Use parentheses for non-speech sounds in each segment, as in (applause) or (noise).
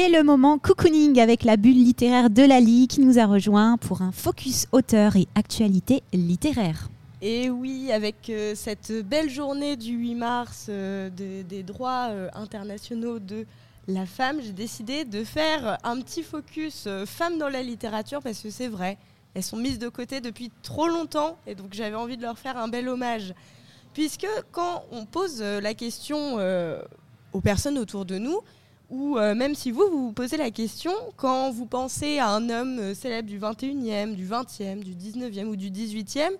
C'est le moment cocooning avec la bulle littéraire de Lali qui nous a rejoint pour un focus auteur et actualité littéraire. Et oui, avec euh, cette belle journée du 8 mars euh, des droits euh, internationaux de la femme, j'ai décidé de faire un petit focus femmes dans la littérature parce que c'est vrai, elles sont mises de côté depuis trop longtemps et donc j'avais envie de leur faire un bel hommage. Puisque quand on pose la question aux personnes autour de nous, ou euh, même si vous, vous vous posez la question, quand vous pensez à un homme euh, célèbre du 21e, du 20e, du 19e ou du 18e,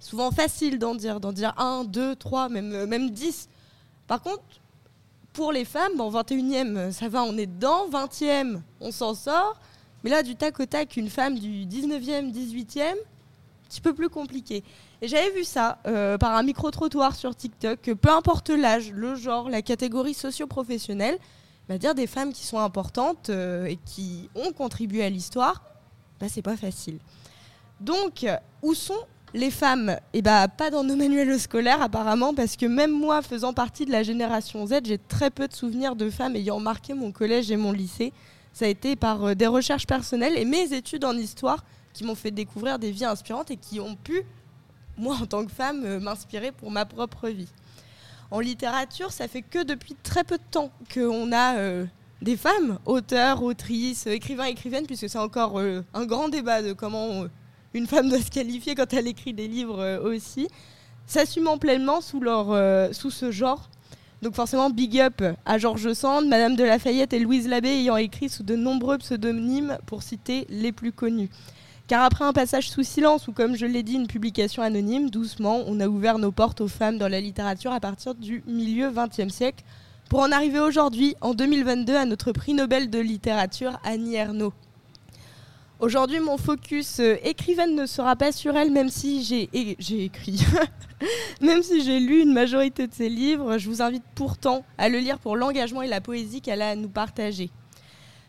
souvent facile d'en dire, d'en dire 1, 2, 3, même, euh, même 10. Par contre, pour les femmes, bon, 21e, ça va, on est dedans, 20e, on s'en sort. Mais là, du tac au tac, une femme du 19e, 18e, un petit peu plus compliqué. Et j'avais vu ça par un micro-trottoir sur TikTok, que peu importe l'âge, le genre, la catégorie socio-professionnelle, bah, dire des femmes qui sont importantes euh, et qui ont contribué à l'histoire, bah, c'est pas facile. Donc, où sont les femmes? Eh bah, pas dans nos manuels scolaires apparemment, parce que même moi, faisant partie de la génération Z, j'ai très peu de souvenirs de femmes ayant marqué mon collège et mon lycée. Ça a été par euh, des recherches personnelles et mes études en histoire qui m'ont fait découvrir des vies inspirantes et qui ont pu, moi en tant que femme, euh, m'inspirer pour ma propre vie en littérature, ça fait que depuis très peu de temps qu'on a euh, des femmes, auteurs, autrices, écrivains, écrivaines, puisque c'est encore euh, un grand débat de comment euh, une femme (laughs) doit se qualifier quand elle écrit des livres aussi, s'assumant pleinement sous, leur, sous ce genre. Donc forcément, big up à Georges Sand, Madame de Lafayette et Louise Labbé ayant écrit sous de nombreux pseudonymes pour citer les plus connus. Car après un passage sous silence ou comme je l'ai dit, une publication anonyme, doucement, on a ouvert nos portes aux femmes dans la littérature à partir du milieu XXe siècle, pour en arriver aujourd'hui, en 2022, à notre prix Nobel de littérature, Annie Ernaux. Aujourd'hui, mon focus euh, écrivaine ne sera pas sur elle, même si j'ai écrit, (laughs) même si j'ai lu une majorité de ses livres. Je vous invite pourtant à le lire pour l'engagement et la poésie qu'elle a à nous partager.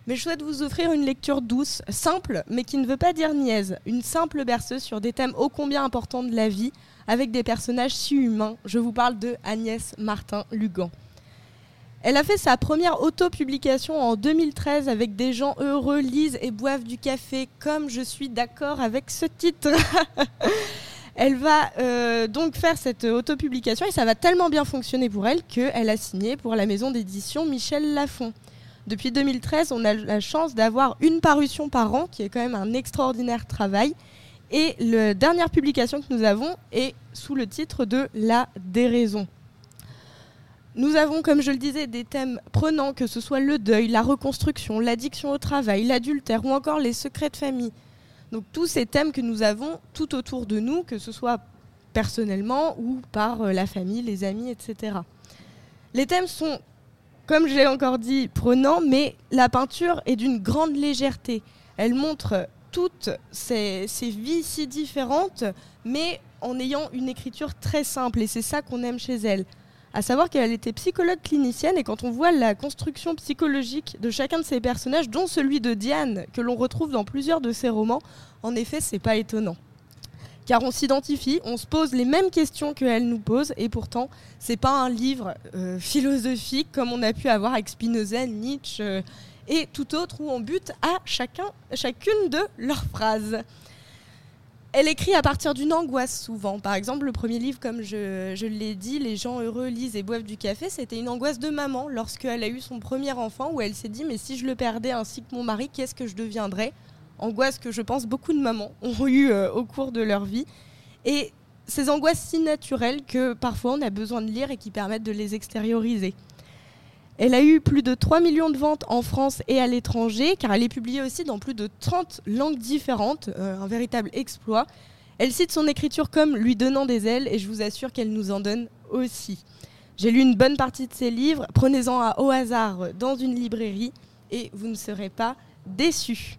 Mais je souhaite vous offrir une lecture douce, simple, mais qui ne veut pas dire niaise. Une simple berceuse sur des thèmes ô combien importants de la vie, avec des personnages si humains. Je vous parle de Agnès Martin-Lugan. Elle a fait sa première autopublication en 2013 avec Des gens heureux lisent et boivent du café, comme je suis d'accord avec ce titre. (laughs) elle va euh, donc faire cette autopublication et ça va tellement bien fonctionner pour elle qu'elle a signé pour la maison d'édition Michel Lafon. Depuis 2013, on a la chance d'avoir une parution par an, qui est quand même un extraordinaire travail. Et la dernière publication que nous avons est sous le titre de La déraison. Nous avons, comme je le disais, des thèmes prenants, que ce soit le deuil, la reconstruction, l'addiction au travail, l'adultère ou encore les secrets de famille. Donc tous ces thèmes que nous avons tout autour de nous, que ce soit personnellement ou par euh, la famille, les amis, etc. Les thèmes sont comme je l'ai encore dit, prenant, mais la peinture est d'une grande légèreté. Elle montre toutes ces, vies si différentes, mais en ayant une écriture très simple, et c'est ça qu'on aime chez elle. À savoir qu'elle était psychologue clinicienne, et quand on voit la construction psychologique de chacun de ses personnages, dont celui de Diane, que l'on retrouve dans plusieurs de ses romans, en effet, c'est pas étonnant car on s'identifie, on se pose les mêmes questions qu'elle nous pose, et pourtant, c'est pas un livre euh, philosophique comme on a pu avoir avec Spinoza, Nietzsche euh, et tout autre où on bute à chacun, chacune de leurs phrases. Elle écrit à partir d'une angoisse souvent. Par exemple, le premier livre, comme je, l'ai dit, Les gens heureux lisent et boivent du café, c'était une angoisse de maman lorsqu'elle a eu son premier enfant où elle s'est dit mais si je le perdais ainsi que mon mari, qu'est-ce que je deviendrais? Angoisses que je pense beaucoup de mamans ont eues euh, au cours de leur vie. Et ces angoisses si naturelles que parfois on a besoin de lire et qui permettent de les extérioriser. Elle a eu plus de 3 millions de ventes en France et à l'étranger, car elle est publiée aussi dans plus de 30 langues différentes, euh, un véritable exploit. Elle cite son écriture comme lui donnant des ailes, et je vous assure qu'elle nous en donne aussi. J'ai lu une bonne partie de ses livres, prenez-en au hasard dans une librairie, et vous ne serez pas déçus.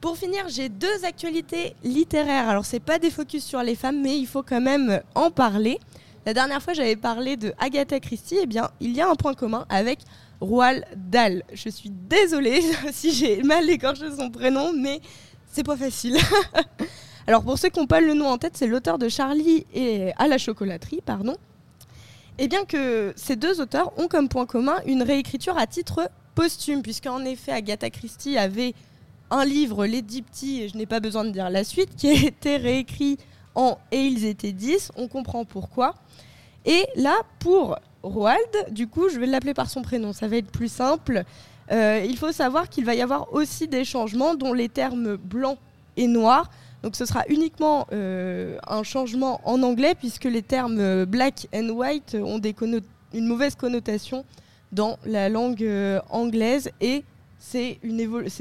Pour finir, j'ai deux actualités littéraires. Alors, c'est pas des focus sur les femmes, mais il faut quand même en parler. La dernière fois, j'avais parlé de Agatha Christie. Eh bien, il y a un point commun avec Roald Dahl. Je suis désolée (laughs) si j'ai mal écorché son prénom, mais c'est pas facile. (laughs) Alors, pour ceux qui n'ont pas le nom en tête, c'est l'auteur de Charlie et à la chocolaterie, pardon. Et bien que ces deux auteurs ont comme point commun une réécriture à titre posthume, puisqu'en effet Agatha Christie avait un livre, Les Dix et je n'ai pas besoin de dire la suite, qui (laughs) a été réécrit en Et ils étaient dix, on comprend pourquoi. Et là, pour Roald, du coup, je vais l'appeler par son prénom, ça va être plus simple. Euh, il faut savoir qu'il va y avoir aussi des changements, dont les termes blanc et noir. Donc ce sera uniquement euh, un changement en anglais, puisque les termes euh, black and white ont une mauvaise connotation dans la langue anglaise et c'est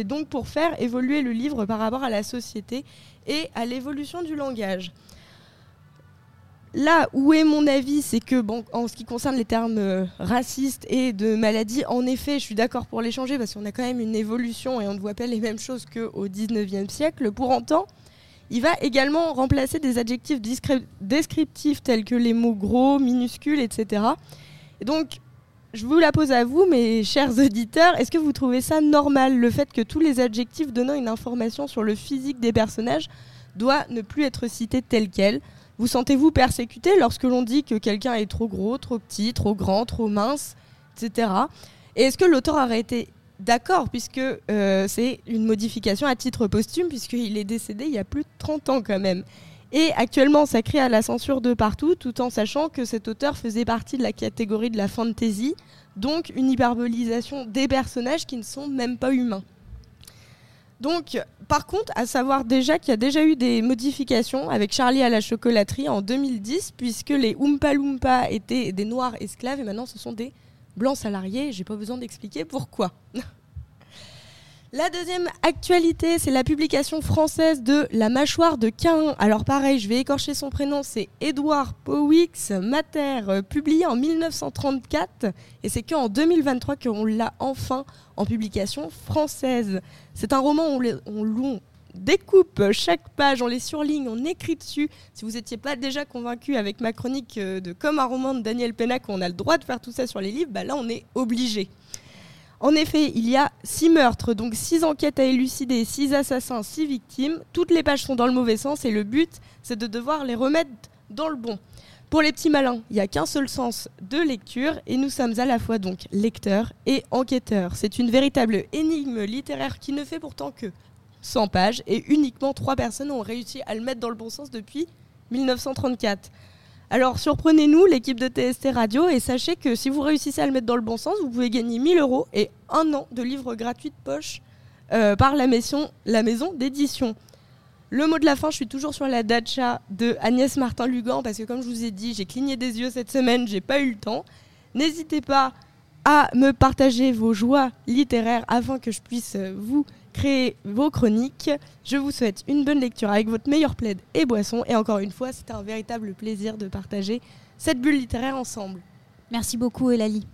donc pour faire évoluer le livre par rapport à la société et à l'évolution du langage. Là où est mon avis, c'est que bon, en ce qui concerne les termes euh, racistes et de maladie, en effet, je suis d'accord pour les changer parce qu'on a quand même une évolution et on ne voit pas les mêmes choses qu'au 19e siècle. Pour autant, il va également remplacer des adjectifs descriptifs tels que les mots gros, minuscules, etc. Et donc, je vous la pose à vous, mes chers auditeurs. Est-ce que vous trouvez ça normal, le fait que tous les adjectifs donnant une information sur le physique des personnages doivent ne plus être cités tels quels? Vous sentez-vous persécuté lorsque l'on dit que quelqu'un est trop gros, trop petit, trop grand, trop mince, etc. Et est-ce que l'auteur aurait été d'accord, puisque euh, c'est une modification à titre posthume, puisqu'il est décédé il y a plus de 30 ans quand même? Et actuellement ça crée à la censure de partout, tout en sachant que cet auteur faisait partie de la catégorie de la fantasy, donc une hyperbolisation des personnages qui ne sont même pas humains. Donc, par contre, à savoir déjà qu'il y a déjà eu des modifications avec Charlie à la chocolaterie en 2010, puisque les Oompa Loompa étaient des noirs esclaves et maintenant ce sont des blancs salariés. J'ai pas besoin d'expliquer pourquoi. (laughs) La deuxième actualité, c'est la publication française de La mâchoire de Cain. Alors pareil, je vais écorcher son prénom, c'est Édouard Powix Mater, euh, publié en 1934. Et c'est qu'en 2023 qu'on l'a enfin en publication française. C'est un roman où on, découpe chaque page, on les surligne, on écrit dessus. Si vous n'étiez pas déjà convaincu avec ma chronique euh, de Comme un roman de Daniel Pennac, on a le droit de faire tout ça sur les livres, bah là on est obligé. En effet, il y a six meurtres, donc six enquêtes à élucider, six assassins, six victimes. Toutes les pages sont dans le mauvais sens et le but, c'est de devoir les remettre dans le bon. Pour les petits malins, il n'y a qu'un seul sens de lecture et nous sommes à la fois donc lecteurs et enquêteurs. C'est une véritable énigme littéraire qui ne fait pourtant que 100 pages et uniquement trois personnes ont réussi à le mettre dans le bon sens depuis 1934. Alors surprenez-nous, l'équipe de TST Radio, et sachez que si vous réussissez à le mettre dans le bon sens, vous pouvez gagner 1000 euros et un an de livres gratuits de poche euh, par la maison, la maison d'édition. Le mot de la fin, je suis toujours sur la dacha de Agnès Martin-Lugan parce que comme je vous ai dit, j'ai cligné des yeux cette semaine, j'ai pas eu le temps. N'hésitez pas à me partager vos joies littéraires afin que je puisse vous créer vos chroniques. Je vous souhaite une bonne lecture avec votre meilleur plaid et boisson. Et encore une fois, c'était un véritable plaisir de partager cette bulle littéraire ensemble. Merci beaucoup, Elali.